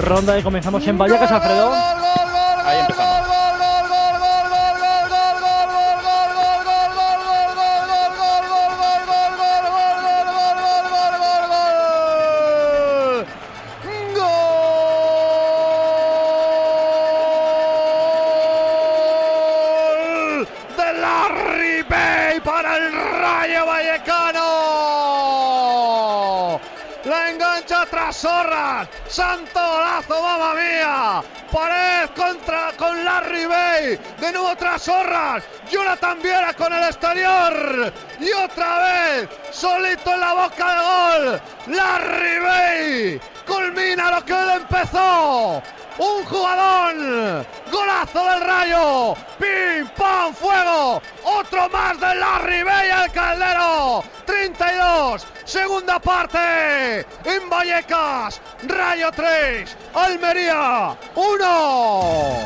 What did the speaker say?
ronda y comenzamos en Vallecas, Alfredo. Ahí empezamos. Para el Rayo Vallecano. La engancha tras Zorras. Santo golazo, mamma mía. Pared contra con Larry Bay. De nuevo tras Zorras. Jonathan Viera con el exterior. Y otra vez, solito en la boca de gol. Larry Bay. Culmina lo que él empezó. Un jugador. Golazo del Rayo. Pim, pam, fuego. Otro más de Larry Bay al. 32. Segunda parte. En Vallecas. Rayo 3. Almería 1.